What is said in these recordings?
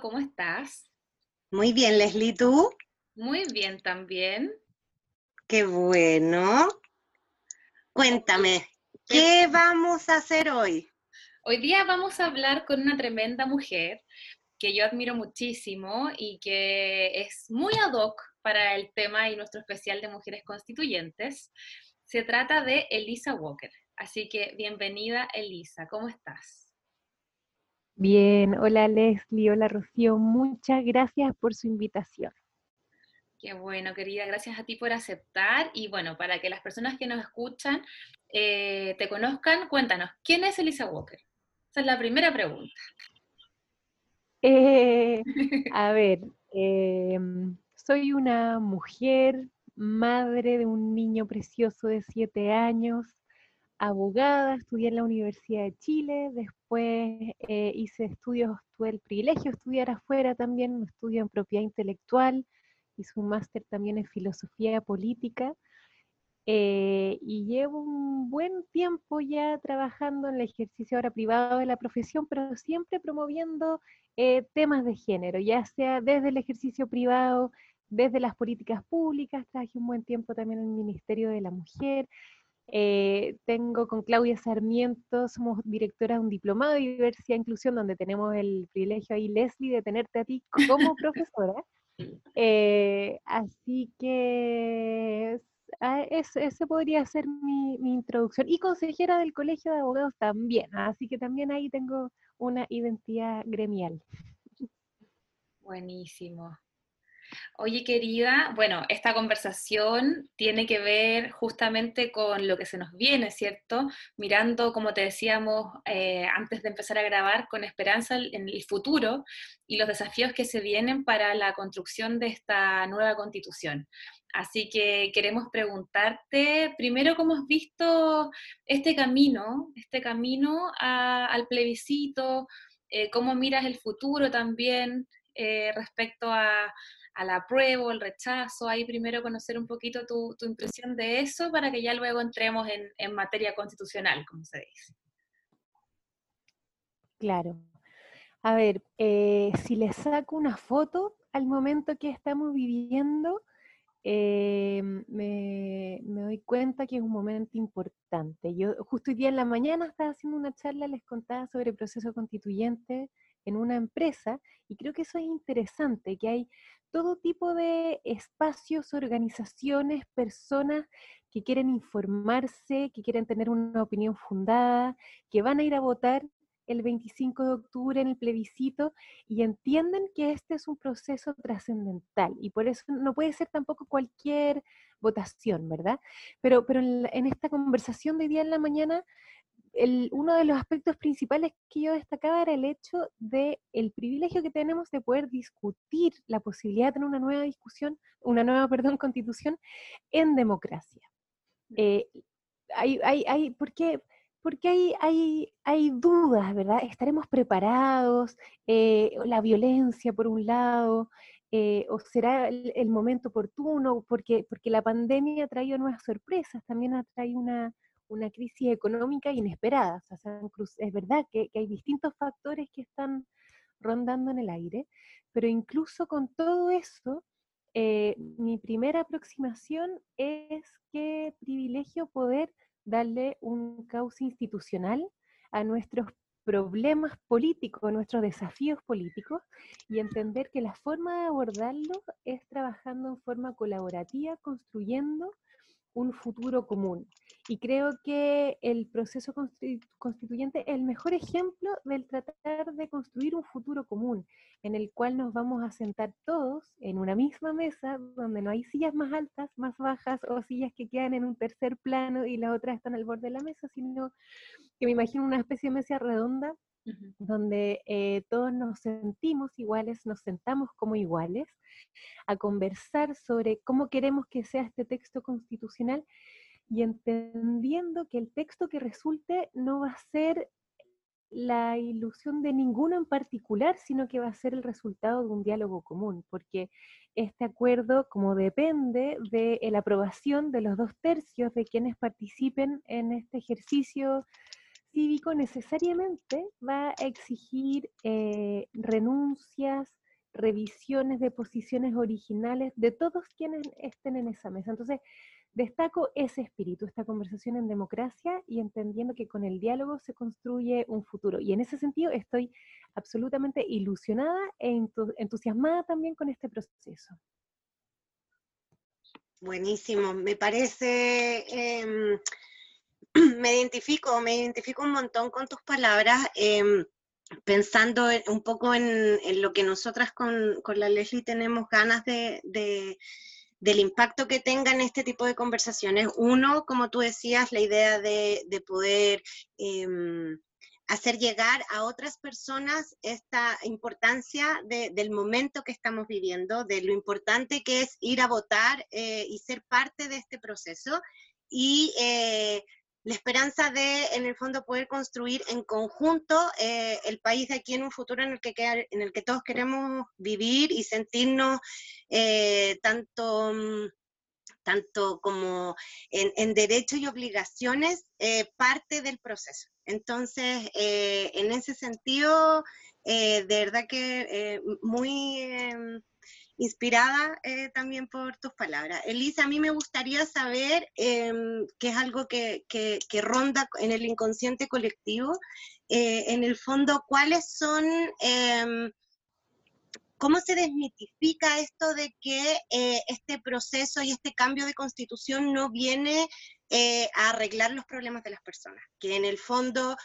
¿cómo estás? Muy bien, Leslie, ¿tú? Muy bien también. Qué bueno. Cuéntame, ¿qué vamos a hacer hoy? Hoy día vamos a hablar con una tremenda mujer que yo admiro muchísimo y que es muy ad hoc para el tema y nuestro especial de mujeres constituyentes. Se trata de Elisa Walker. Así que bienvenida Elisa, ¿cómo estás? Bien, hola Leslie, hola Rocío, muchas gracias por su invitación. Qué bueno, querida, gracias a ti por aceptar. Y bueno, para que las personas que nos escuchan eh, te conozcan, cuéntanos, ¿quién es Elisa Walker? Esa es la primera pregunta. Eh, a ver, em, soy una mujer, madre de un niño precioso de siete años, abogada, estudié en la Universidad de Chile, después eh, hice estudios, tuve el privilegio de estudiar afuera también, un estudio en propiedad intelectual, hice un máster también en filosofía política, eh, y llevo un buen tiempo ya trabajando en el ejercicio ahora privado de la profesión, pero siempre promoviendo eh, temas de género, ya sea desde el ejercicio privado, desde las políticas públicas, trabajé un buen tiempo también en el Ministerio de la Mujer, eh, tengo con Claudia Sarmiento, somos directora de un diplomado de diversidad e inclusión, donde tenemos el privilegio ahí, Leslie, de tenerte a ti como profesora. Eh, así que ah, ese podría ser mi, mi, introducción. Y consejera del Colegio de Abogados también, así que también ahí tengo una identidad gremial. Buenísimo. Oye, querida, bueno, esta conversación tiene que ver justamente con lo que se nos viene, ¿cierto? Mirando, como te decíamos eh, antes de empezar a grabar, con esperanza en el futuro y los desafíos que se vienen para la construcción de esta nueva constitución. Así que queremos preguntarte primero cómo has visto este camino, este camino al plebiscito, eh, cómo miras el futuro también eh, respecto a, al apruebo, el rechazo, ahí primero conocer un poquito tu, impresión de eso para que ya luego entremos en, materia constitucional, como se dice. Claro. A ver, eh, si le saco una foto al momento que estamos viviendo, eh, me, me, doy cuenta que es un momento importante. Yo justo hoy día en la mañana estaba haciendo una charla, les contaba sobre el proceso constituyente en una empresa y creo que eso es interesante, que hay todo tipo de espacios, organizaciones, personas que quieren informarse, que quieren tener una opinión fundada, que van a ir a votar el 25 de octubre en el plebiscito y entienden que este es un proceso trascendental y por eso no puede ser tampoco cualquier votación, ¿verdad? Pero, pero en, en esta conversación de día en la mañana uno de los aspectos principales que yo destacaba era el hecho de el privilegio que tenemos de poder discutir la posibilidad de tener una nueva discusión, una nueva, perdón, constitución en democracia. Mm. Eh, hay, hay, hay, ¿Por qué? Porque hay, hay, hay dudas, ¿verdad? ¿Estaremos preparados? Eh, la violencia, por un lado, eh, o será el, el, momento oportuno, porque, porque la pandemia ha traído nuevas sorpresas, también ha traído una, una crisis económica inesperada. es verdad que, hay distintos factores que están rondando en el aire, pero incluso con todo eso, eh, mi primera aproximación es que privilegio poder darle un cauce institucional a nuestros problemas políticos, a nuestros desafíos políticos y entender que la forma de abordarlo es trabajando en forma colaborativa, construyendo un futuro común. Y creo que el proceso constituyente es el mejor ejemplo del tratar de construir un futuro común, en el cual nos vamos a sentar todos en una misma mesa, donde no hay sillas más altas, más bajas, o sillas que quedan en un tercer plano y las otras están al borde de la mesa, sino que me imagino una especie de mesa redonda donde eh, todos nos sentimos iguales, nos sentamos como iguales, a conversar sobre cómo queremos que sea este texto constitucional y entendiendo que el texto que resulte no va a ser la ilusión de ninguno en particular, sino que va a ser el resultado de un diálogo común, porque este acuerdo, como depende de la aprobación de los dos tercios de quienes participen en este ejercicio cívico necesariamente va a exigir eh, renuncias, revisiones de posiciones originales de todos quienes estén en esa mesa. Entonces, destaco ese espíritu, esta conversación en democracia y entendiendo que con el diálogo se construye un futuro. Y en ese sentido estoy absolutamente ilusionada e entusiasmada también con este proceso. Buenísimo, me parece, em, me identifico, me identifico un montón con tus palabras. Em, pensando un poco en, lo que nosotras con, la Leslie tenemos ganas de, del impacto que tengan este tipo de conversaciones. Uno, como tú decías, la idea de, poder em, hacer llegar a otras personas esta importancia del momento que estamos viviendo, de lo importante que es ir a votar eh, y ser parte de este proceso. Y eh, la esperanza de, en el fondo, poder construir en conjunto eh, el país de aquí en un futuro en el que, en el que todos queremos vivir y sentirnos eh, tanto, mm, tanto como en, derechos y obligaciones eh, parte del proceso. Entonces, en ese sentido, de verdad que muy em, inspirada eh, también por tus palabras. Elisa, a mí me gustaría saber, em, que es algo que, ronda en el inconsciente colectivo, eh, en el fondo, cuáles son, em, cómo se desmitifica esto de que eh, este proceso y este cambio de constitución no viene a arreglar los problemas de las personas, que en el fondo...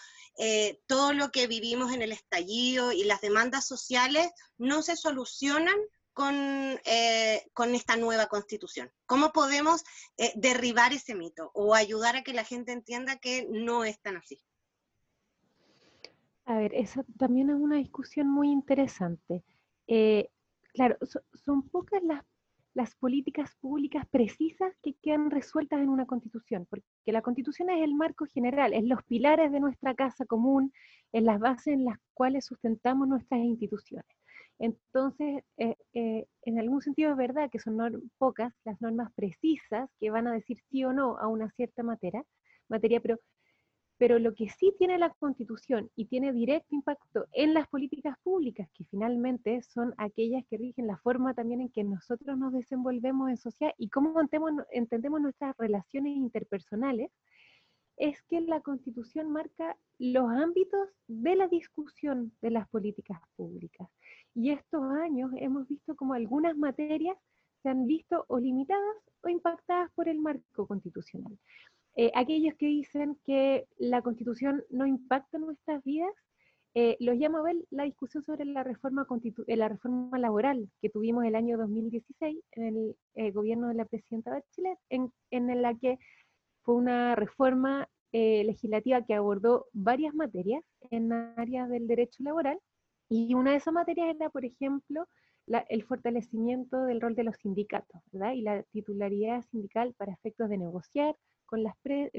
todo lo que vivimos en el estallido y las demandas sociales no se solucionan con, eh, con esta nueva constitución? ¿Cómo podemos eh, derribar ese mito o ayudar a que la gente entienda que no es tan así? A ver, esa también es una discusión muy interesante. Eh, claro, son pocas las, las políticas públicas precisas que quedan resueltas en una constitución, porque la constitución es el marco general, es los pilares de nuestra casa común, es las bases en las cuales sustentamos nuestras instituciones. Entonces, eh, eh, en algún sentido es verdad que son pocas las normas precisas que van a decir sí o no a una cierta materia, materia pero, pero lo que sí tiene la Constitución y tiene directo impacto en las políticas públicas, que finalmente son aquellas que rigen la forma también en que nosotros nos desenvolvemos en sociedad y cómo entendemos, entendemos nuestras relaciones interpersonales, es que la Constitución marca los ámbitos de la discusión de las políticas públicas. Y estos años hemos visto como algunas materias se han visto o limitadas o impactadas por el marco constitucional. Eh, aquellos que dicen que la constitución no impacta nuestras vidas, eh, los llamo a ver la discusión sobre la reforma, eh, la reforma laboral que tuvimos el año 2016 en el gobierno de la presidenta Bachelet, en, en la que fue una reforma legislativa que abordó varias materias en áreas del derecho laboral y una de esas materias era, por ejemplo, el fortalecimiento del rol de los sindicatos, ¿verdad? Y la titularidad sindical para efectos de negociar con, las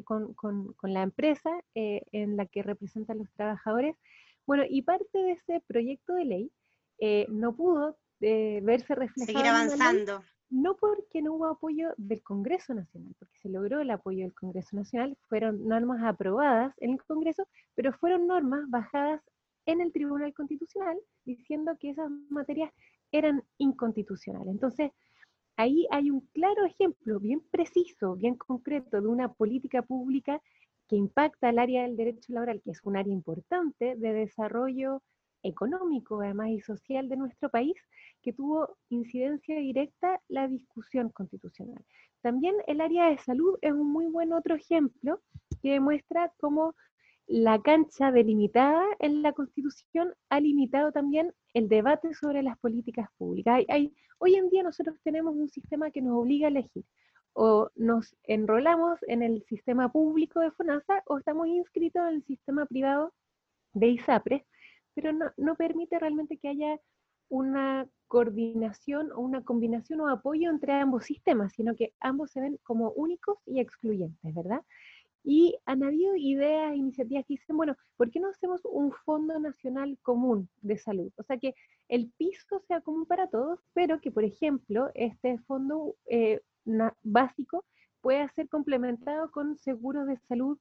con, con, con, la empresa eh, en la que representan los trabajadores. Bueno, y parte de ese proyecto de ley eh, no pudo eh, verse reflejado. Seguir avanzando. No porque no hubo apoyo del Congreso Nacional, porque se logró el apoyo del Congreso Nacional, fueron normas aprobadas en el Congreso, pero fueron normas bajadas en el Tribunal Constitucional diciendo que esas materias eran inconstitucionales. Entonces, ahí hay un claro ejemplo bien preciso, bien concreto de una política pública que impacta el área del derecho laboral, que es un área importante de desarrollo económico, además y social de nuestro país, que tuvo incidencia directa la discusión constitucional. También el área de salud es un muy buen otro ejemplo que demuestra cómo la cancha delimitada en la Constitución ha limitado también el debate sobre las políticas públicas. Hoy en día nosotros tenemos un sistema que nos obliga a elegir. O nos enrolamos en el sistema público de FONASA o estamos inscritos en el sistema privado de ISAPRES, pero no, permite realmente que haya una coordinación o una combinación o apoyo entre ambos sistemas, sino que ambos se ven como únicos y excluyentes, ¿verdad? Y han habido ideas, iniciativas que dicen, bueno, ¿por qué no hacemos un fondo nacional común de salud? O sea, que el piso sea común para todos, pero que, por ejemplo, este fondo eh, básico pueda ser complementado con seguros de salud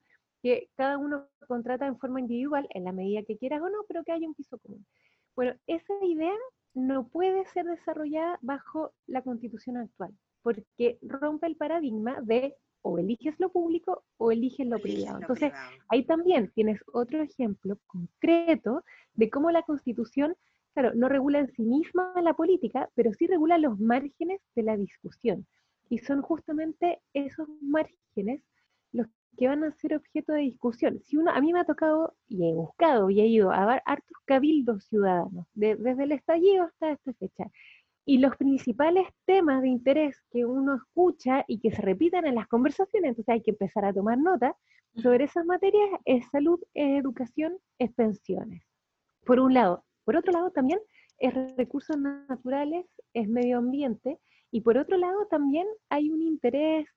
que cada uno contrata en forma individual, en la medida que quieras o no, pero que haya un piso común. Bueno, esa idea no puede ser desarrollada bajo la constitución actual, porque rompe el paradigma de o eliges lo público o eliges lo privado. Entonces, ahí también tienes otro ejemplo concreto de cómo la constitución, claro, no regula en sí misma la política, pero sí regula los márgenes de la discusión. Y son justamente esos márgenes los que van a ser objeto de discusión. Si uno, a mí me ha tocado y he buscado y he ido a ver hartos cabildos ciudadanos, desde el estallido hasta esta fecha. Y los principales temas de interés que uno escucha y que se repitan en las conversaciones, entonces hay que empezar a tomar nota sobre esas materias, es salud, es educación, es pensiones. Por un lado. Por otro lado también es recursos naturales, es medio ambiente, y por otro lado también hay un interés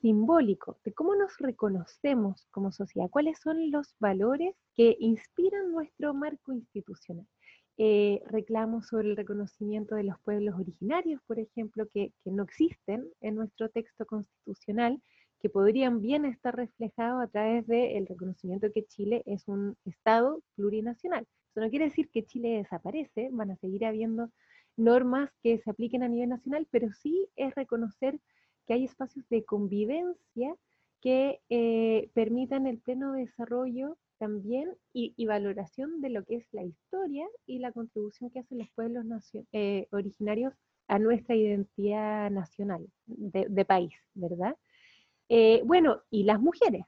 simbólico de cómo nos reconocemos como sociedad, cuáles son los valores que inspiran nuestro marco institucional. Eh, reclamos sobre el reconocimiento de los pueblos originarios, por ejemplo, que, no existen en nuestro texto constitucional, que podrían bien estar reflejados a través del reconocimiento de que Chile es un Estado plurinacional. Eso no quiere decir que Chile desaparece, van a seguir habiendo normas que se apliquen a nivel nacional, pero sí es reconocer que hay espacios de convivencia que eh, permitan el pleno desarrollo también y, valoración de lo que es la historia y la contribución que hacen los pueblos eh, originarios a nuestra identidad nacional de, país, ¿verdad? Eh, bueno, y las mujeres.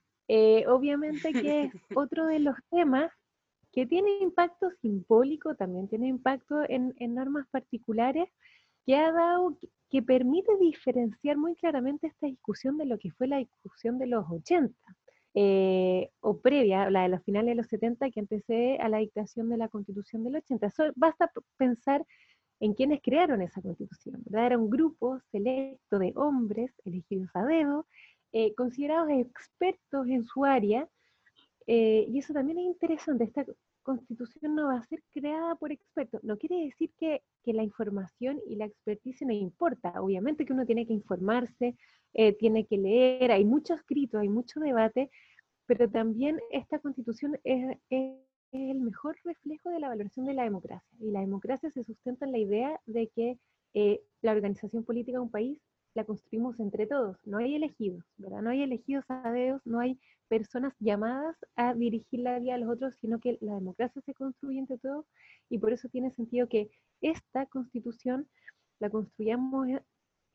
obviamente que es otro de los temas que tiene impacto simbólico, también tiene impacto en, en normas particulares, que ha dado, que permite diferenciar muy claramente esta discusión de lo que fue la discusión de los 80, eh, o previa, la de los finales de los 70, que antecede a la dictación de la constitución del 80. basta pensar en quienes crearon esa constitución, ¿verdad? Era un grupo selecto de hombres elegidos a dedo, eh, considerados expertos en su área, eh, y eso también es interesante, esta constitución no va a ser creada por expertos. No quiere decir que, la información y la experticia no importa. Obviamente que uno tiene que informarse, eh, tiene que leer, hay mucho escrito, hay mucho debate, pero también esta constitución es, el mejor reflejo de la valoración de la democracia. Y la democracia se sustenta en la idea de que eh, la organización política de un país la construimos entre todos, no hay elegidos, ¿verdad? No hay elegidos a dedos, no hay personas llamadas a dirigir la vida a los otros, sino que la democracia se construye entre todos. Y por eso tiene sentido que esta constitución la construyamos e,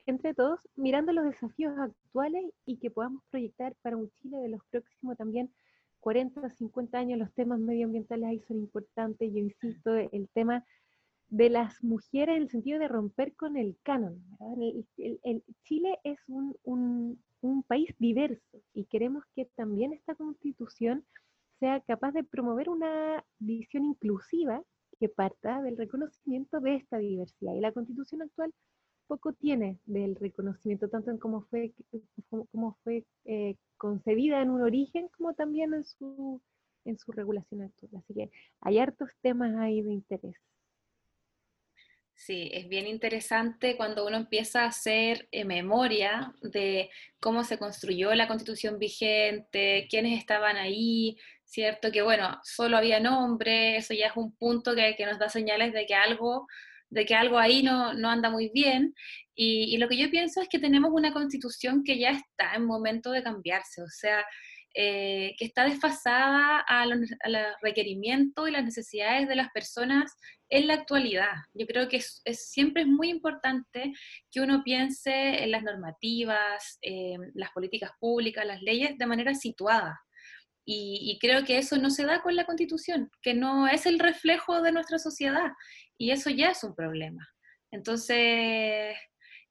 entre todos mirando los desafíos actuales y que podamos proyectar para un Chile de los próximos también 40, 50 años, los temas medioambientales ahí son importantes, yo insisto, el tema de las mujeres en el sentido de romper con el canon. El, Chile es un, un país diverso y queremos que también esta constitución sea capaz de promover una visión inclusiva que parta del reconocimiento de esta diversidad. Y la constitución actual poco tiene del reconocimiento, tanto en cómo fue, cómo, fue eh, concebida en un origen, como también en su, en su regulación actual. Así que hay hartos temas ahí de interés. Sí, es bien interesante cuando uno empieza a hacer eh, memoria de cómo se construyó la constitución vigente, quiénes estaban ahí, ¿cierto? Que bueno, solo había nombres, eso ya es un punto que, nos da señales de que algo, de que algo ahí no, anda muy bien. Y, y, lo que yo pienso es que tenemos una constitución que ya está en momento de cambiarse, o sea, eh, que está desfasada a los, requerimientos y las necesidades de las personas en la actualidad. Yo creo que es, siempre es muy importante que uno piense en las normativas, las políticas públicas, las leyes de manera situada. Y, creo que eso no se da con la constitución, que no es el reflejo de nuestra sociedad. Y eso ya es un problema. Entonces,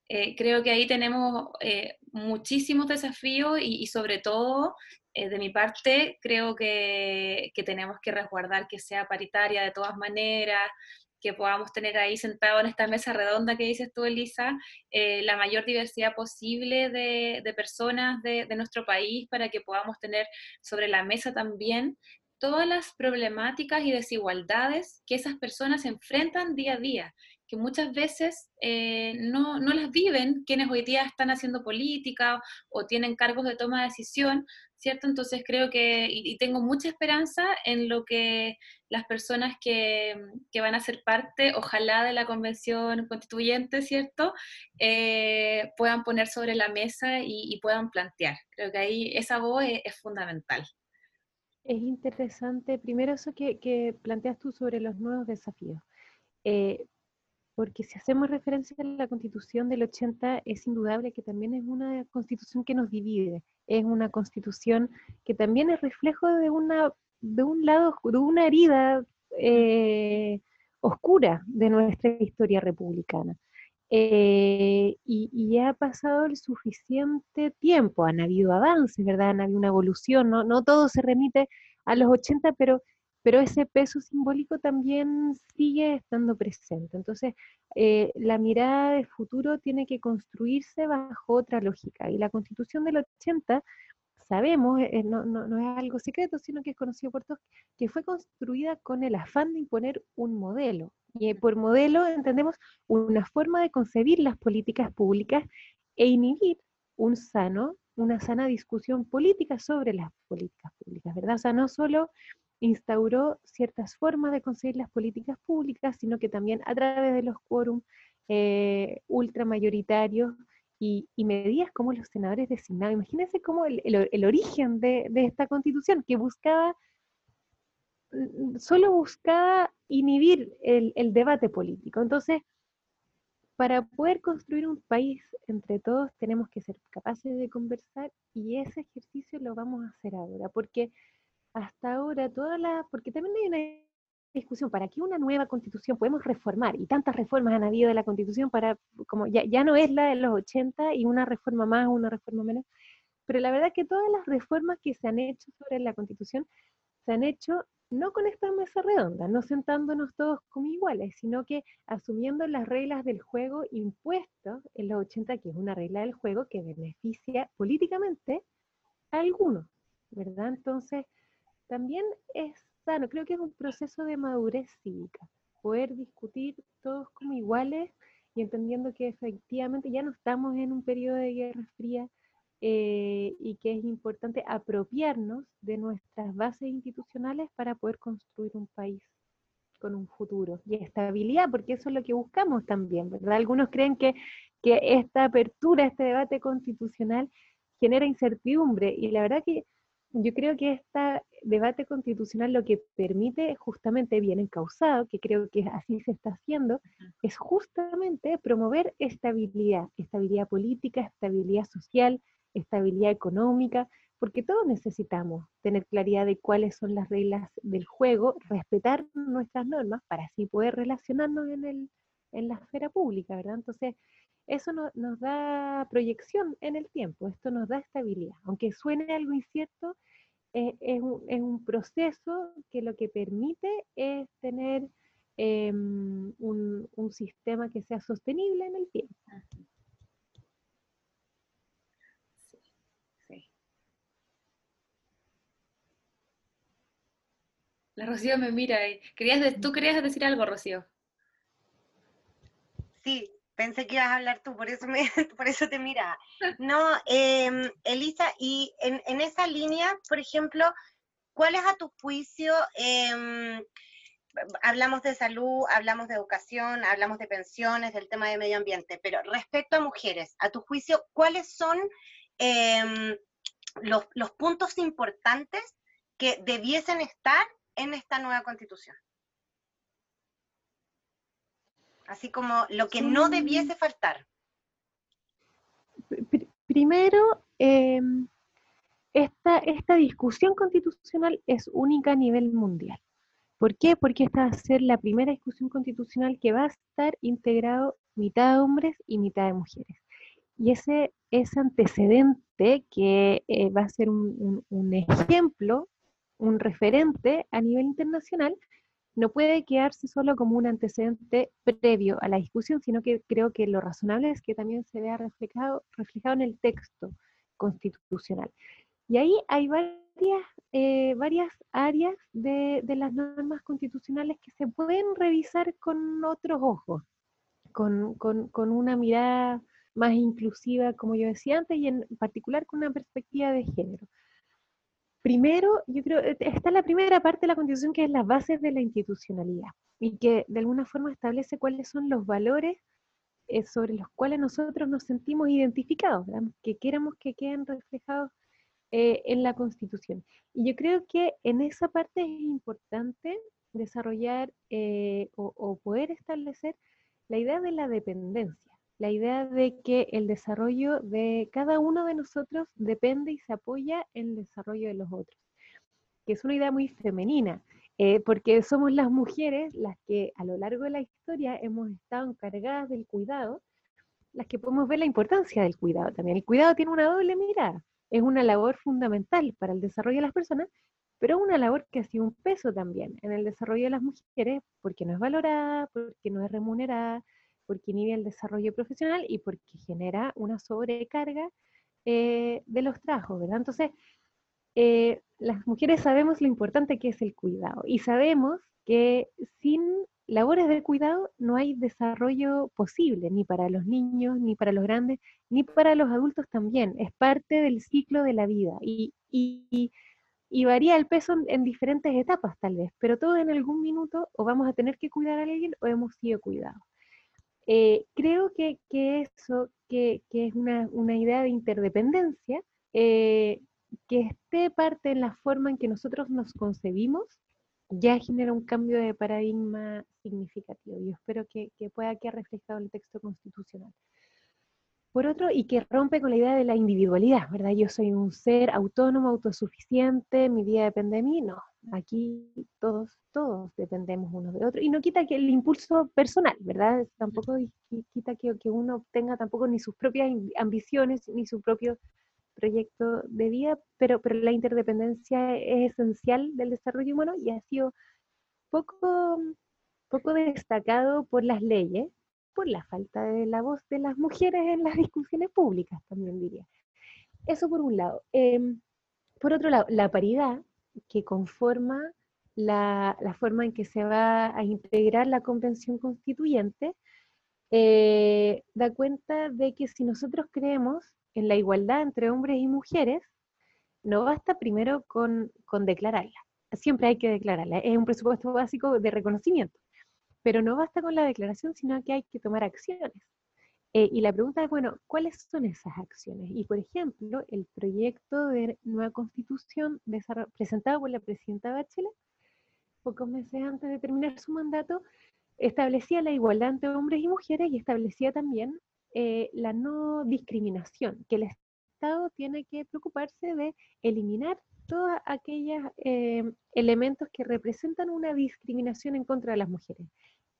eh, creo que ahí tenemos eh, muchísimos desafíos y, sobre todo eh, de mi parte, creo que, tenemos que resguardar que sea paritaria de todas maneras, que podamos tener ahí sentado en esta mesa redonda que dices tú, Elisa, eh, la mayor diversidad posible de, personas de, nuestro país para que podamos tener sobre la mesa también todas las problemáticas y desigualdades que esas personas enfrentan día a día que muchas veces eh, no, no, las viven quienes hoy día están haciendo política o tienen cargos de toma de decisión, ¿cierto? Entonces creo que, y, tengo mucha esperanza en lo que las personas que, que, van a ser parte, ojalá, de la convención constituyente, ¿cierto? Eh, puedan poner sobre la mesa y, puedan plantear. Creo que ahí esa voz es fundamental. Es interesante, primero eso que, planteas tú sobre los nuevos desafíos, eh, porque si hacemos referencia a la constitución del 80, es indudable que también es una constitución que nos divide, es una constitución que también es reflejo de, una, de un lado, de una herida eh, oscura de nuestra historia republicana. Eh, y, ya ha pasado el suficiente tiempo, han habido avances, ¿verdad? Han habido una evolución, no, no todo se remite a los 80, pero, pero ese peso simbólico también sigue estando presente. Entonces, eh, la mirada de futuro tiene que construirse bajo otra lógica. Y la constitución del 80 sabemos, eh, no, no, no, es algo secreto, sino que es conocido por todos, que fue construida con el afán de imponer un modelo, y eh, por modelo entendemos una forma de concebir las políticas públicas e inhibir un sano, una sana discusión política sobre las políticas públicas, ¿verdad? O sea, no solo instauró ciertas formas de concebir las políticas públicas, sino que también a través de los quórum eh, ultramayoritarios y, medidas como los senadores designados. Imagínense cómo el, origen de, de, esta constitución, que buscaba Mm, solo buscaba inhibir el, debate político. Entonces, para poder construir un país entre todos tenemos que ser capaces de conversar y ese ejercicio lo vamos a hacer ahora, porque hasta ahora todas las, porque también hay una discusión, ¿para qué una nueva constitución podemos reformar? Y tantas reformas han habido de la constitución para, como ya, ya no es la de los 80 y una reforma más, una reforma menos, pero la verdad que todas las reformas que se han hecho sobre la constitución se han hecho no con esta mesa redonda, no sentándonos todos como iguales, sino que asumiendo las reglas del juego impuestas en los 80, que es una regla del juego que beneficia políticamente a algunos, ¿verdad? Entonces, también es sano, creo que es un proceso de madurez cívica, poder discutir todos como iguales y entendiendo que efectivamente ya no estamos en un periodo de guerra fría, eh, y que es importante apropiarnos de nuestras bases institucionales para poder construir un país con un futuro y estabilidad, porque eso es lo que buscamos también, ¿verdad? Algunos creen que, que esta apertura, este debate constitucional genera incertidumbre y la verdad que yo creo que este debate constitucional lo que permite, justamente bien encausado, que creo que así se está haciendo, es justamente promover estabilidad, estabilidad política, estabilidad social, estabilidad económica, porque todos necesitamos tener claridad de cuáles son las reglas del juego, respetar nuestras normas para así poder relacionarnos en, el, en la esfera pública, ¿verdad? Entonces, eso nos da proyección en el tiempo, esto nos da estabilidad. Aunque suene algo incierto, eh, es, un, es, un, proceso que lo que permite es tener em, un, un sistema que sea sostenible en el tiempo. La Rocío me mira. Y... ¿Querías ¿Tú querías decir algo, Rocío? Sí, pensé que ibas a hablar tú, por eso, me, por eso te mira. No, em, Elisa, y en, esa línea, por ejemplo, ¿cuál es a tu juicio? Em, hablamos de salud, hablamos de educación, hablamos de pensiones, del tema de medio ambiente, pero respecto a mujeres, a tu juicio, ¿cuáles son em, los, los puntos importantes que debiesen estar en esta nueva constitución. Así como lo que no debiese faltar. Primero, em, esta, esta discusión constitucional es única a nivel mundial. ¿Por qué? Porque esta va a ser la primera discusión constitucional que va a estar integrado mitad de hombres y mitad de mujeres. Y ese, ese antecedente que eh, va a ser un, un, ejemplo un referente a nivel internacional, no puede quedarse solo como un antecedente previo a la discusión, sino que creo que lo razonable es que también se vea reflejado, en el texto constitucional. Y ahí hay varias, eh, varias áreas de, de, las normas constitucionales que se pueden revisar con otros ojos. con, con, una mirada más inclusiva, como yo decía antes, y en particular con una perspectiva de género. Primero, yo creo, eh, está la primera parte de la Constitución que es las bases de la institucionalidad y que de alguna forma establece cuáles son los valores eh, sobre los cuales nosotros nos sentimos identificados, que queramos que queden reflejados eh, en la Constitución. Y yo creo que en esa parte es importante desarrollar o, o poder establecer la idea de la dependencia, la idea de que el desarrollo de cada uno de nosotros depende y se apoya en el desarrollo de los otros, que es una idea muy femenina, eh, porque somos las mujeres las que a lo largo de la historia hemos estado encargadas del cuidado, las que podemos ver la importancia del cuidado también. El cuidado tiene una doble mirada, es una labor fundamental para el desarrollo de las personas, pero una labor que ha sido un peso también en el desarrollo de las mujeres, porque no es valorada, porque no es remunerada, porque inhibe el desarrollo profesional y porque genera una sobrecarga eh, de los trabajos, ¿verdad? Entonces, eh, las mujeres sabemos lo importante que es el cuidado y sabemos que sin labores de cuidado no hay desarrollo posible, ni para los niños, ni para los grandes, ni para los adultos también. Es parte del ciclo de la vida y, varía el peso en, diferentes etapas tal vez, pero todos en algún minuto o vamos a tener que cuidar a alguien o hemos sido cuidados. Eh, creo que, que eso, que, que es una, una, idea de interdependencia, eh, que esté parte en la forma en que nosotros nos concebimos, ya genera un cambio de paradigma significativo. Yo espero que, que pueda quedar reflejado en el texto constitucional. Por otro, y que rompe con la idea de la individualidad, ¿verdad? Yo soy un ser autónomo, autosuficiente, mi vida depende de mí. No, aquí todos, todos dependemos unos de otros. Y no quita que el impulso personal, ¿verdad? Tampoco quita que, que uno tenga tampoco ni sus propias ambiciones, ni su propio proyecto de vida, pero, pero la interdependencia es esencial del desarrollo humano y ha sido poco, poco destacado por las leyes, por la falta de la voz de las mujeres en las discusiones públicas, también diría. Eso por un lado. Em, por otro lado, la paridad que conforma la, forma en que se va a integrar la convención constituyente, eh, da cuenta de que si nosotros creemos en la igualdad entre hombres y mujeres, no basta primero con, con declararla. Siempre hay que declararla. Es un presupuesto básico de reconocimiento. Pero no basta con la declaración, sino que hay que tomar acciones. Eh, y la pregunta es, bueno, ¿cuáles son esas acciones? Y, por ejemplo, el proyecto de nueva constitución presentado por la presidenta Bachelet, pocos meses antes de terminar su mandato, establecía la igualdad entre hombres y mujeres y establecía también eh, la no discriminación, que el Estado tiene que preocuparse de eliminar todos aquellos eh, elementos que representan una discriminación en contra de las mujeres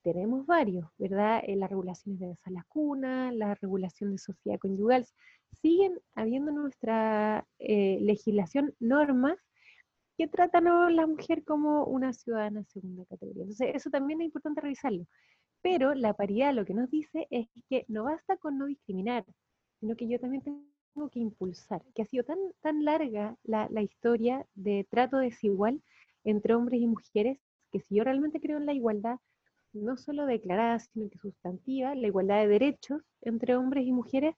tenemos varios, ¿verdad? Eh, las regulaciones de la cuna, la regulación de sociedad conyugal, siguen habiendo en nuestra eh, legislación normas que tratan a la mujer como una ciudadana segunda categoría. Entonces, eso también es importante revisarlo. Pero la paridad lo que nos dice es que no basta con no discriminar, sino que yo también tengo que impulsar, que ha sido tan, tan larga la, la historia de trato desigual entre hombres y mujeres, que si yo realmente creo en la igualdad, no solo declarada, sino que sustantiva, la igualdad de derechos entre hombres y mujeres,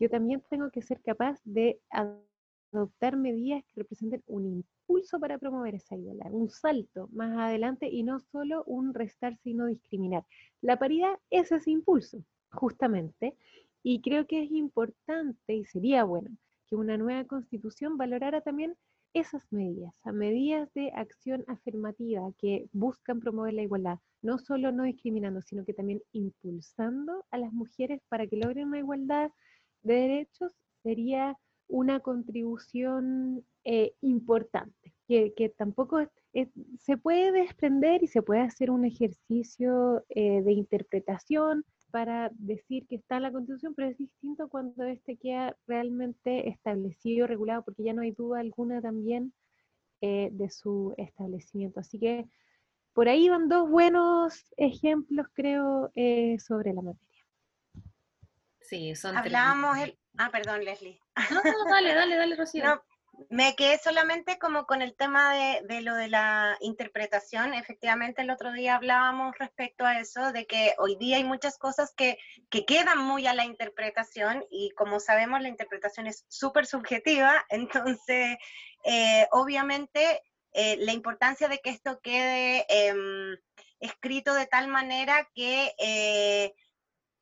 yo también tengo que ser capaz de adoptar medidas que representen un impulso para promover esa igualdad, un salto más adelante y no solo un restar, sino discriminar. La paridad es ese impulso, justamente, y creo que es importante y sería bueno que una nueva constitución valorara también esas medidas, medidas de acción afirmativa que buscan promover la igualdad, no solo no discriminando, sino que también impulsando a las mujeres para que logren una igualdad de derechos, sería una contribución eh, importante, que, tampoco se puede desprender y se puede hacer un ejercicio eh, de interpretación para decir que está en la Constitución, pero es distinto cuando este queda realmente establecido, regulado, porque ya no hay duda alguna también eh, de su establecimiento. Así que por ahí van dos buenos ejemplos, creo, eh, sobre la materia. Sí, son Hablábamos el... Ah, perdón, Leslie. No, no, dale, dale, dale, Rocío. Me quedé solamente como con el tema de, lo de la interpretación. Efectivamente, el otro día hablábamos respecto a eso, de que hoy día hay muchas cosas que, quedan muy a la interpretación y como sabemos la interpretación es súper subjetiva, entonces eh, obviamente eh, la importancia de que esto quede em, escrito de tal manera que eh,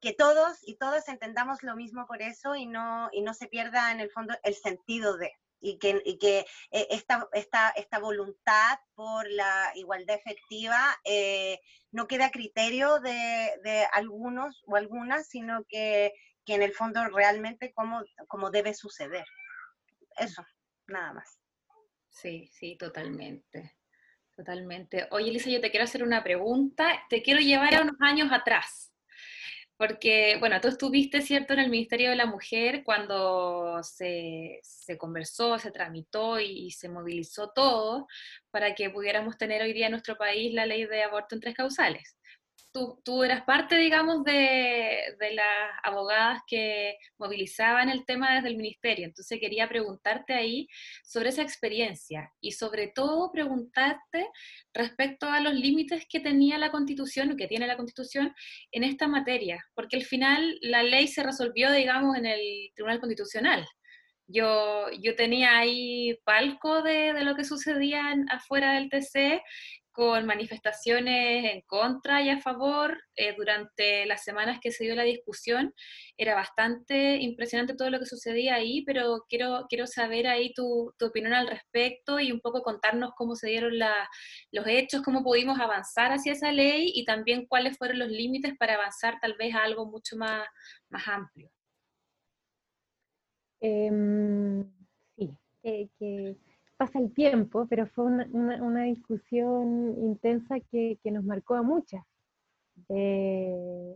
que todos y todas entendamos lo mismo por eso y no, y no se pierda en el fondo el sentido de y que, eh, esta, esta, esta, voluntad por la igualdad efectiva eh, no queda a criterio de, algunos o algunas, sino que, que en el fondo realmente cómo, cómo debe suceder. Eso, nada más. Sí, sí, totalmente. Totalmente. Oye, Elisa, yo te quiero hacer una pregunta. Te quiero llevar a unos años atrás. Porque, bueno, tú estuviste, ¿cierto?, en el Ministerio de la Mujer cuando se, conversó, se tramitó y, se movilizó todo para que pudiéramos tener hoy día en nuestro país la ley de aborto en tres causales tú, eras parte, digamos, de, las abogadas que movilizaban el tema desde el ministerio. Entonces quería preguntarte ahí sobre esa experiencia y sobre todo preguntarte respecto a los límites que tenía la constitución o que tiene la constitución en esta materia, porque al final la ley se resolvió, digamos, en el Tribunal Constitucional. Yo, yo tenía ahí palco de, lo que sucedía afuera del TC con manifestaciones en contra y a favor eh, durante las semanas que se dio la discusión. Era bastante impresionante todo lo que sucedía ahí, pero quiero, quiero saber ahí tu, tu opinión al respecto y un poco contarnos cómo se dieron los hechos, cómo pudimos avanzar hacia esa ley y también cuáles fueron los límites para avanzar tal vez a algo mucho más, más amplio. Em, sí, que pasa el tiempo, pero fue una, discusión intensa que, nos marcó a muchas, eh,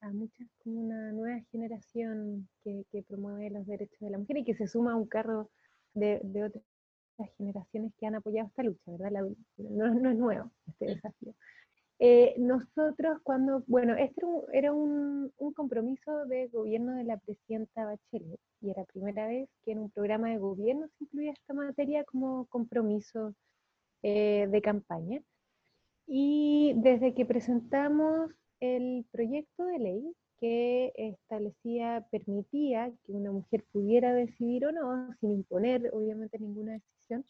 a, muchas como una nueva generación que, promueve los derechos de la mujer y que se suma a un carro de, otras generaciones que han apoyado esta lucha, ¿verdad? no, no, es nuevo este desafío. Eh, nosotros cuando, bueno, este era un, compromiso de gobierno de la presidenta Bachelet y era la primera vez que en un programa de gobierno se incluía esta materia como compromiso eh, de campaña. Y desde que presentamos el proyecto de ley que establecía, permitía que una mujer pudiera decidir o no, sin imponer obviamente ninguna decisión,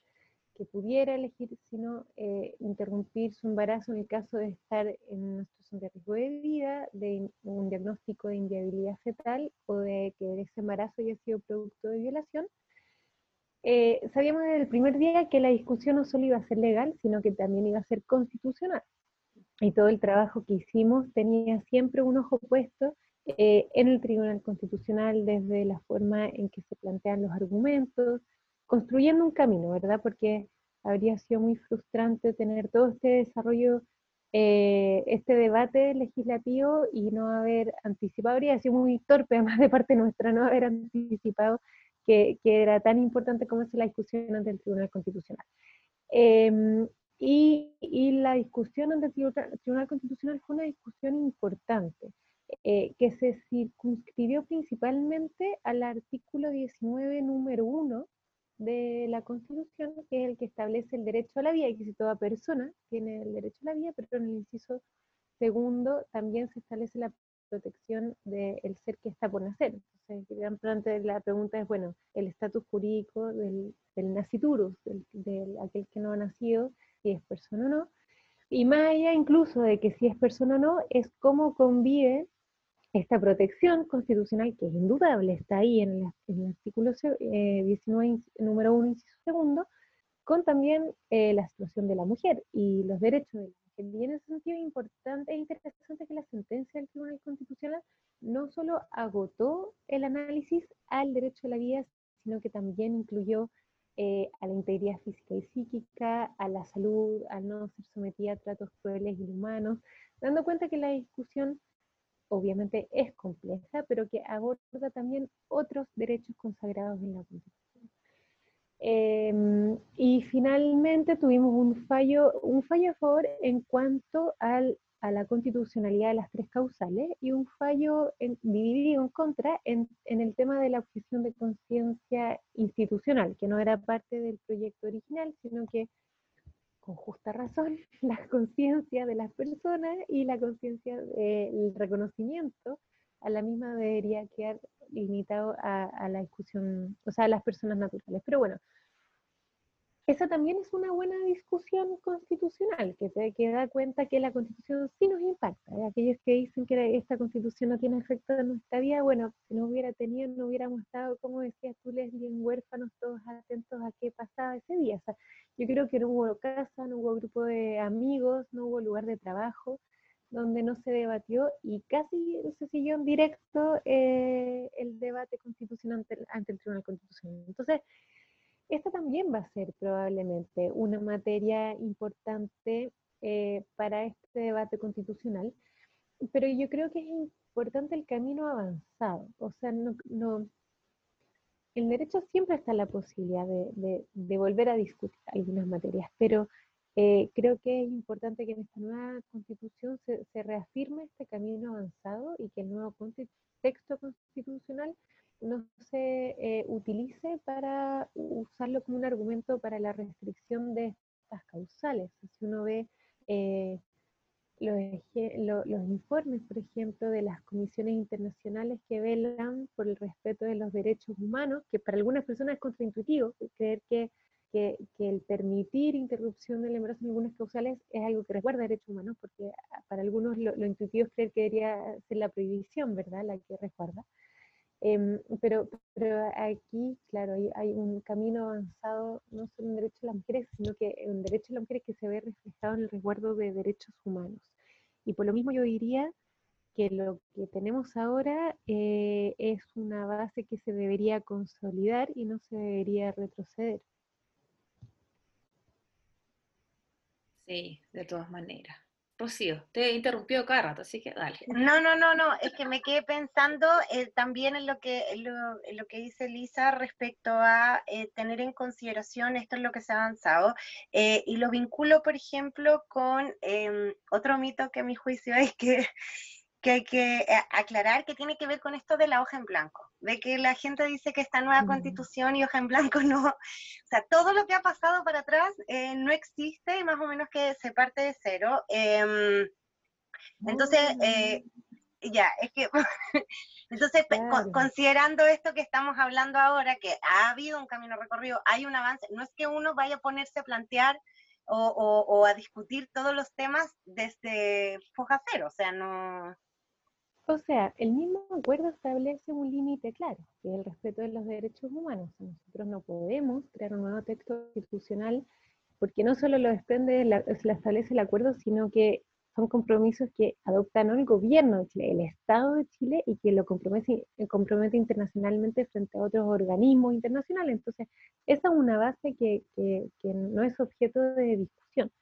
que pudiera elegir, sino eh, interrumpir su embarazo en el caso de estar en una situación de riesgo de vida, de un diagnóstico de inviabilidad fetal o de que ese embarazo haya sido producto de violación. Eh, sabíamos desde el primer día que la discusión no solo iba a ser legal, sino que también iba a ser constitucional. Y todo el trabajo que hicimos tenía siempre un ojo puesto eh, en el Tribunal Constitucional desde la forma en que se plantean los argumentos, construyendo un camino, ¿verdad? Porque habría sido muy frustrante tener todo este desarrollo, eh, este debate legislativo y no haber anticipado, habría sido muy torpe además de parte nuestra, no haber anticipado que, era tan importante como es la discusión ante el Tribunal Constitucional. Em, y, la discusión ante el Tribunal Constitucional fue una discusión importante, eh, que se circunscribió principalmente al artículo 19, número 1, de la Constitución, que es el que establece el derecho a la vida, y que si toda persona tiene el derecho a la vida, pero en el inciso segundo también se establece la protección del ser que está por nacer. Entonces, parte la pregunta es, bueno, el estatus jurídico del, del naciturus, del, aquel que no ha nacido, si es persona o no, y más allá incluso de que si es persona o no, es cómo convive esta protección constitucional, que es indudable, está ahí en, el artículo 19, eh, número 1, inciso segundo, con también eh, la situación de la mujer y los derechos de la mujer. Y en ese sentido es importante e interesante que la sentencia del Tribunal Constitucional no solo agotó el análisis al derecho a la vida, sino que también incluyó eh, a la integridad física y psíquica, a la salud, a no ser sometida a tratos crueles y inhumanos, dando cuenta que la discusión obviamente es compleja, pero que aborda también otros derechos consagrados en la Constitución. Em, y finalmente tuvimos un fallo, un fallo a favor en cuanto al a la constitucionalidad de las tres causales y un fallo dividido en contra en, en, el tema de la objeción de conciencia institucional, que no era parte del proyecto original, sino que con justa razón la conciencia de las personas y la conciencia del reconocimiento a la misma debería quedar limitado a, a la discusión, o sea, a las personas naturales. Pero bueno, esa también es una buena discusión constitucional, que, te, que da cuenta que la constitución sí nos impacta. Aquellos que dicen que esta constitución no tiene efecto en nuestra vida, bueno, si no hubiera tenido, no hubiéramos estado, como decías tú, les bien huérfanos, todos atentos a qué pasaba ese día. O sea, yo creo que no hubo casa, no hubo grupo de amigos, no hubo lugar de trabajo donde no se debatió y casi se siguió en directo eh, el debate constitucional ante el Tribunal Constitucional. Entonces, esta también va a ser probablemente una materia importante eh, para este debate constitucional, pero yo creo que es importante el camino avanzado. O sea, no, no el derecho siempre está la posibilidad de, volver a discutir algunas materias, pero eh, creo que es importante que en esta nueva constitución se, se reafirme este camino avanzado y que el nuevo texto constitucional no se eh, utilice para usarlo como un argumento para la restricción de estas causales. Si uno ve eh, los, los, informes, por ejemplo, de las comisiones internacionales que velan por el respeto de los derechos humanos, que para algunas personas es contraintuitivo creer que, que, el permitir interrupción del embarazo en algunas causales es algo que resguarda derechos humanos, porque para algunos lo, lo intuitivo es creer que debería ser la prohibición, ¿verdad?, la que resguarda. Em, pero, pero aquí, claro, hay, hay, un camino avanzado, no solo en derecho de las mujeres, sino que en derecho de las mujeres que se ve reflejado en el resguardo de derechos humanos. Y por lo mismo yo diría que lo que tenemos ahora eh, es una base que se debería consolidar y no se debería retroceder. Sí, de todas maneras. Rocío, te he interrumpido cada así que dale. No, no, no, no, es que me quedé pensando eh, también en lo, que, lo, que dice Lisa respecto a eh, tener en consideración esto es lo que se ha avanzado, eh, y lo vinculo, por ejemplo, con em, otro mito que a mi juicio es que que hay que aclarar que tiene que ver con esto de la hoja en blanco, de que la gente dice que esta nueva mm. constitución y hoja en blanco no, o sea, todo lo que ha pasado para atrás eh, no existe y más o menos que se parte de cero. Em, entonces, eh, ya, es que, entonces, considerando esto que estamos hablando ahora, que ha habido un camino recorrido, hay un avance, no es que uno vaya a ponerse a plantear o, o a discutir todos los temas desde foja cero, o sea, no o sea, el mismo acuerdo establece un límite claro, que es el respeto de los derechos humanos. Nosotros no podemos crear un nuevo texto constitucional porque no solo lo desprende, establece el acuerdo, sino que son compromisos que adopta no el gobierno de Chile, el Estado de Chile, y que lo compromete, compromete internacionalmente frente a otros organismos internacionales. Entonces, esa es una base que, que no es objeto de discusión.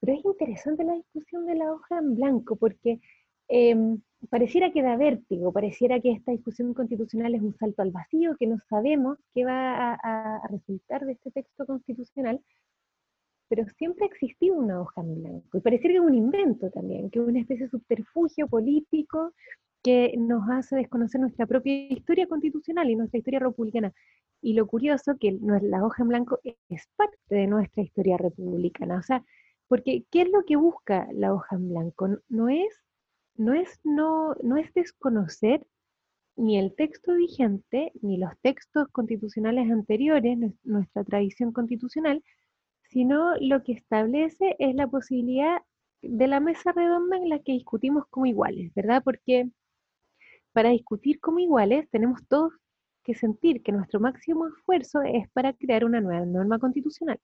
Pero es interesante la discusión de la hoja en blanco, porque Em, pareciera que da vértigo, pareciera que esta discusión constitucional es un salto al vacío, que no sabemos qué va a, resultar de este texto constitucional, pero siempre ha existido una hoja en blanco, y pareciera que es un invento también, que es una especie de subterfugio político que nos hace desconocer nuestra propia historia constitucional y nuestra historia republicana. Y lo curioso que la hoja en blanco es parte de nuestra historia republicana, o sea, porque ¿qué es lo que busca la hoja en blanco? No es no es, no, no es desconocer ni el texto vigente, ni los textos constitucionales anteriores, nuestra tradición constitucional, sino lo que establece es la posibilidad de la mesa redonda en la que discutimos como iguales, ¿verdad? Porque para discutir como iguales tenemos todos que sentir que nuestro máximo esfuerzo es para crear una nueva norma constitucional.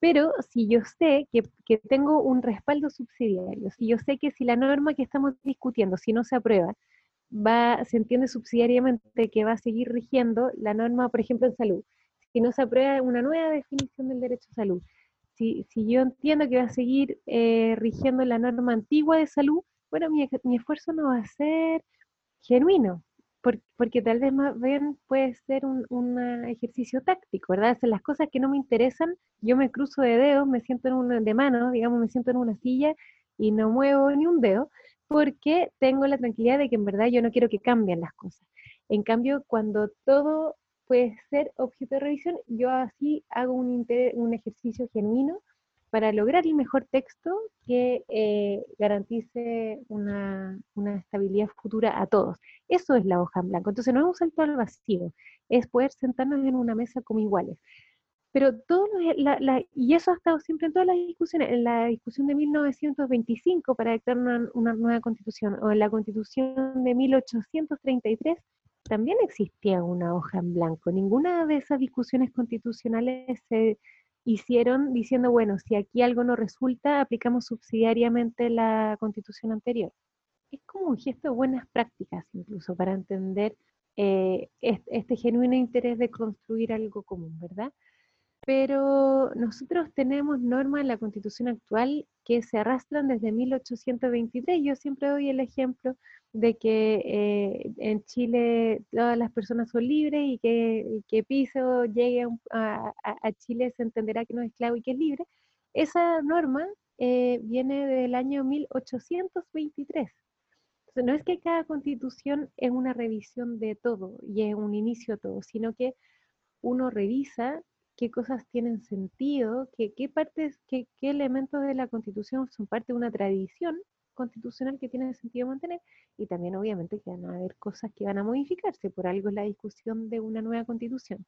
Pero si yo sé que, tengo un respaldo subsidiario, si yo sé que si la norma que estamos discutiendo, si no se aprueba, va, se entiende subsidiariamente que va a seguir rigiendo la norma, por ejemplo, en salud, si no se aprueba una nueva definición del derecho a salud, si, si yo entiendo que va a seguir eh, rigiendo la norma antigua de salud, bueno, mi, mi esfuerzo no va a ser genuino, porque, tal vez más bien puede ser un, ejercicio táctico, ¿verdad? Hacer las cosas que no me interesan, yo me cruzo de dedos, me siento en una de mano, digamos, me siento en una silla y no muevo ni un dedo porque tengo la tranquilidad de que en verdad yo no quiero que cambien las cosas. En cambio, cuando todo puede ser objeto de revisión, yo así hago un, un ejercicio genuino para lograr el mejor texto que eh, garantice una, estabilidad futura a todos. Eso es la hoja en blanco. Entonces no es un salto al vacío, es poder sentarnos en una mesa como iguales. Pero todo y eso ha estado siempre en todas las discusiones, en la discusión de 1925 para dictar una, una nueva constitución, o en la constitución de 1833, también existía una hoja en blanco. Ninguna de esas discusiones constitucionales se hicieron diciendo, bueno, si aquí algo no resulta, aplicamos subsidiariamente la constitución anterior. Es como un gesto de buenas prácticas incluso para entender eh, este genuino interés de construir algo común, ¿verdad? Pero nosotros tenemos normas en la constitución actual que se arrastran desde 1823. Yo siempre doy el ejemplo de que eh, en Chile todas las personas son libres y que, que Piso llegue a, Chile se entenderá que no es esclavo y que es libre. Esa norma eh, viene del año 1823. Entonces, no es que cada constitución es una revisión de todo y es un inicio de todo, sino que uno revisa qué cosas tienen sentido, qué, qué partes, qué, qué, elementos de la constitución son parte de una tradición constitucional que tiene sentido mantener, y también obviamente que van a haber cosas que van a modificarse, por algo es la discusión de una nueva constitución.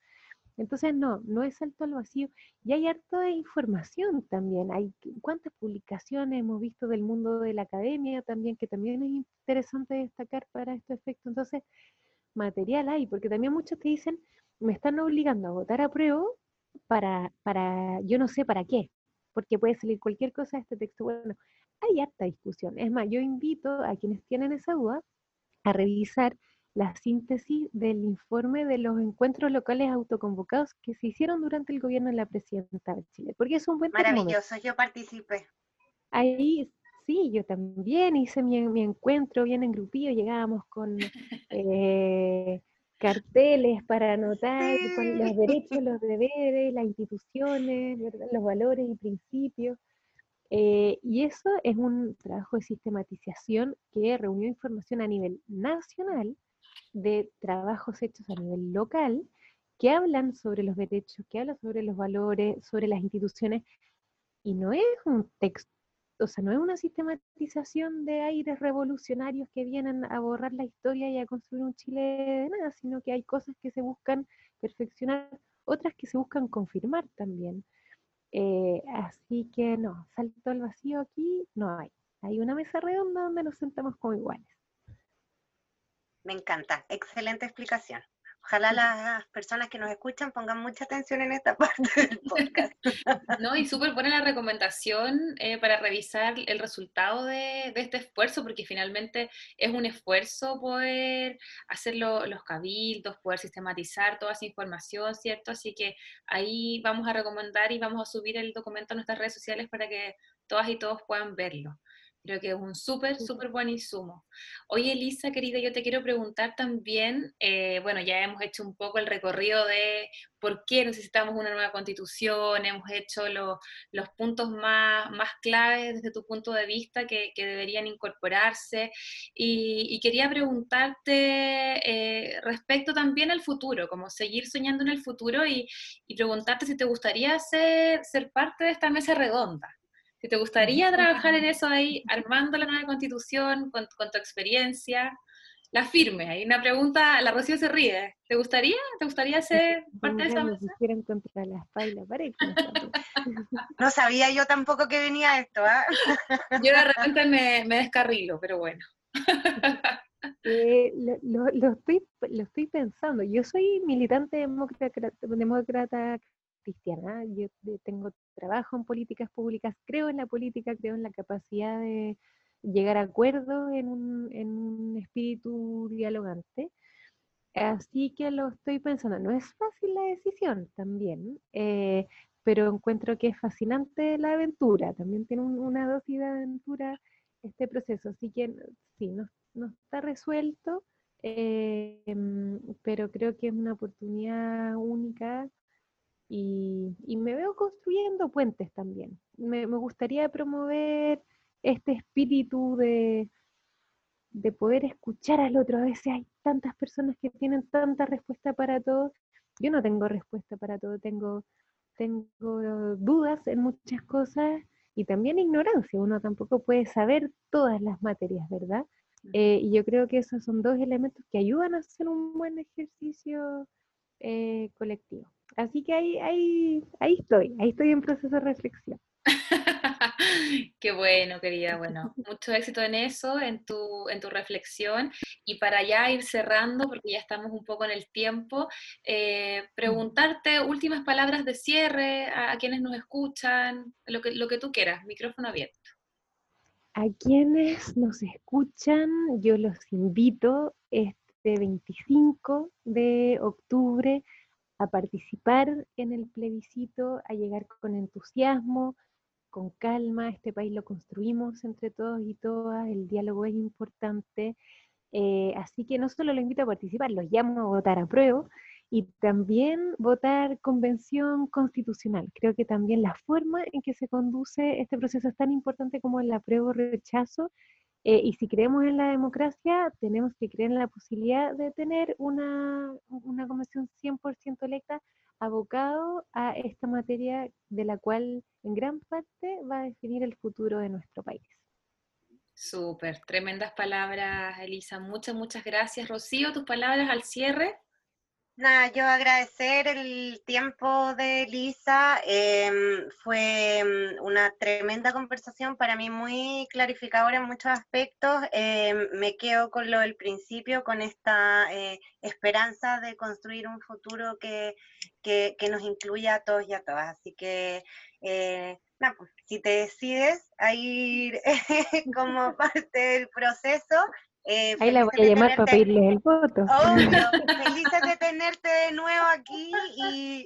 Entonces, no, no es salto al vacío. Y hay harta información también. Hay cuántas publicaciones hemos visto del mundo de la academia también, que también es interesante destacar para este efecto. Entonces, material hay, porque también muchos te dicen, me están obligando a votar a prueba para, para, yo no sé para qué, porque puede salir cualquier cosa de este texto. Bueno, hay harta discusión. Es más, yo invito a quienes tienen esa duda a revisar la síntesis del informe de los encuentros locales autoconvocados que se hicieron durante el gobierno de la presidenta de Chile, porque es un buen Maravilloso, yo participé. Ahí sí, yo también hice mi, mi encuentro bien en grupillo, llegábamos con eh, carteles para anotar los derechos, los deberes, las instituciones, los valores y principios. Eh, y eso es un trabajo de sistematización que reunió información a nivel nacional de trabajos hechos a nivel local que hablan sobre los derechos, que hablan sobre los valores, sobre las instituciones, y no es un texto o sea, no es una sistematización de aires revolucionarios que vienen a borrar la historia y a construir un Chile de nada, sino que hay cosas que se buscan perfeccionar, otras que se buscan confirmar también. Eh, así que no, salto al vacío aquí no hay. Hay una mesa redonda donde nos sentamos como iguales. Me encanta, excelente explicación. Ojalá las personas que nos escuchan pongan mucha atención en esta parte del podcast. No, y súper buena la recomendación eh, para revisar el resultado de, este esfuerzo, porque finalmente es un esfuerzo poder hacer los cabildos, poder sistematizar toda esa información, ¿cierto? Así que ahí vamos a recomendar y vamos a subir el documento a nuestras redes sociales para que todas y todos puedan verlo. Creo que es un súper, súper buen insumo. Oye, Elisa, querida, yo te quiero preguntar también, eh, bueno, ya hemos hecho un poco el recorrido de por qué necesitamos una nueva constitución, hemos hecho los puntos más, más claves desde tu punto de vista que, deberían incorporarse. Y, quería preguntarte eh, respecto también al futuro, como seguir soñando en el futuro y, y preguntarte si te gustaría ser, ser parte de esta mesa redonda. Si te gustaría trabajar en eso ahí, armando la nueva constitución con, tu experiencia, la firme. Hay una pregunta, la Rocío se ríe. ¿Te gustaría? ¿Te gustaría ser parte de esa mesa? contra la espalda, No sabía yo tampoco que venía esto, ¿ah? Yo de repente me, me descarrilo, pero bueno. Eh, lo, lo, estoy, lo estoy pensando. Yo soy militante demócrata, demócrata cristiana. Yo tengo trabajo en políticas públicas, creo en la política, creo en la capacidad de llegar a acuerdos en un, espíritu dialogante. Así que lo estoy pensando. No es fácil la decisión también, eh, pero encuentro que es fascinante la aventura. También tiene una dosis de aventura este proceso. Así que sí, no, no está resuelto, eh, pero creo que es una oportunidad única y, me veo construyendo puentes también. Me, gustaría promover este espíritu de, de poder escuchar al otro. A veces hay tantas personas que tienen tanta respuesta para todo. Yo no tengo respuesta para todo, tengo, tengo dudas en muchas cosas y también ignorancia. Uno tampoco puede saber todas las materias, ¿verdad? Eh, y yo creo que esos son dos elementos que ayudan a hacer un buen ejercicio eh, colectivo. Así que ahí, ahí, ahí estoy, ahí estoy en proceso de reflexión. Qué bueno, querida. Bueno, mucho éxito en eso, en tu, en tu reflexión. Y para ya ir cerrando, porque ya estamos un poco en el tiempo, eh, preguntarte últimas palabras de cierre a, quienes nos escuchan, lo que, lo que tú quieras, micrófono abierto. A quienes nos escuchan, yo los invito este 25 de octubre a participar en el plebiscito, a llegar con entusiasmo, con calma, este país lo construimos entre todos y todas, el diálogo es importante, eh, así que no solo lo invito a participar, los llamo a votar a prueba y también votar convención constitucional. Creo que también la forma en que se conduce este proceso es tan importante como el apruebo rechazo. Eh, y si creemos en la democracia, tenemos que creer en la posibilidad de tener una, una convención 100% electa abocado a esta materia de la cual en gran parte va a definir el futuro de nuestro país. Súper, tremendas palabras, Elisa. Muchas, muchas gracias. Rocío, tus palabras al cierre. Nada, yo agradecer el tiempo de Lisa. Em, fue em, una tremenda conversación para mí, muy clarificadora en muchos aspectos. Em, me quedo con lo del principio, con esta eh, esperanza de construir un futuro que, que, nos incluya a todos y a todas. Así que, eh, pues, si te decides a ir como parte del proceso, eh, Ahí la voy a llamar para pedirle el voto. felices de tenerte de nuevo aquí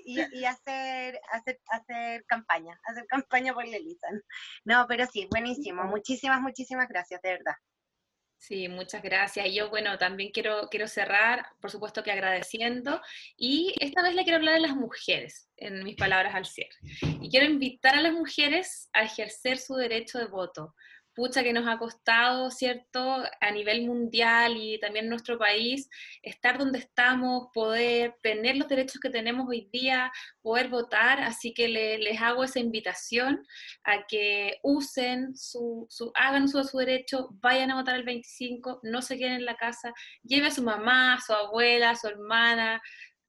y, hacer, hacer, hacer campaña, hacer campaña por Elisa. No, pero sí, buenísimo. Muchísimas, muchísimas gracias, de verdad. Sí, muchas gracias. Y yo, bueno, también quiero, quiero cerrar, por supuesto que agradeciendo, y esta vez le quiero hablar a las mujeres, en mis palabras al cierre. Y quiero invitar a las mujeres a ejercer su derecho de voto, pucha que nos ha costado, ¿cierto?, a nivel mundial y también en nuestro país, estar donde estamos, poder tener los derechos que tenemos hoy día, poder votar, así que les hago esa invitación a que usen su, su hagan uso de su derecho, vayan a votar el 25, no se queden en la casa, lleve a su mamá, a su abuela, a su hermana,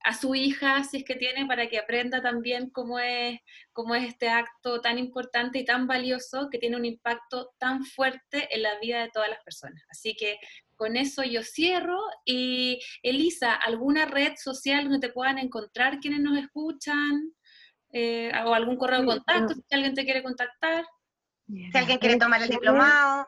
a su hija, si es que tiene, para que aprenda también cómo es, cómo es este acto tan importante y tan valioso que tiene un impacto tan fuerte en la vida de todas las personas. Así que con eso yo cierro. Y Elisa, ¿alguna red social donde te puedan encontrar quienes nos escuchan? Eh, o algún correo de contacto si alguien te quiere contactar. Si alguien quiere tomar el diplomado.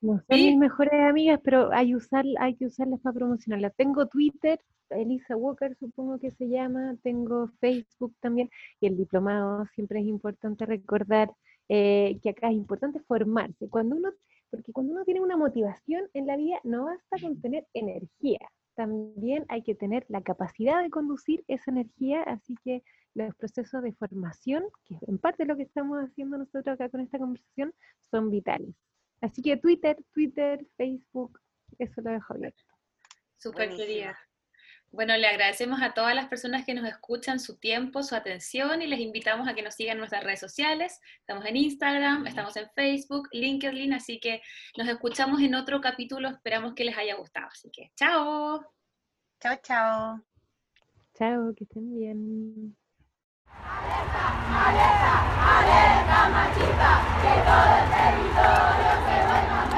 No son mis mejores amigas, pero hay, usar, hay que usarlas para promocionarlas. Tengo Twitter, Elisa Walker supongo que se llama, tengo Facebook también, y el diplomado siempre es importante recordar eh, que acá es importante formarse. Cuando uno, porque cuando uno tiene una motivación en la vida, no basta con tener energía, también hay que tener la capacidad de conducir esa energía, así que los procesos de formación, que en parte lo que estamos haciendo nosotros acá con esta conversación, son vitales. Así que Twitter, Twitter, Facebook, eso lo dejo abierto. Súper querida. Bueno, le agradecemos a todas las personas que nos escuchan su tiempo, su atención y les invitamos a que nos sigan en nuestras redes sociales. Estamos en Instagram, estamos en Facebook, LinkedIn, así que nos escuchamos en otro capítulo. Esperamos que les haya gustado. Así que, chao. Chao, chao. Chao, que estén bien. Alerta, alerta, alerta machista, que todo el territorio se vuelva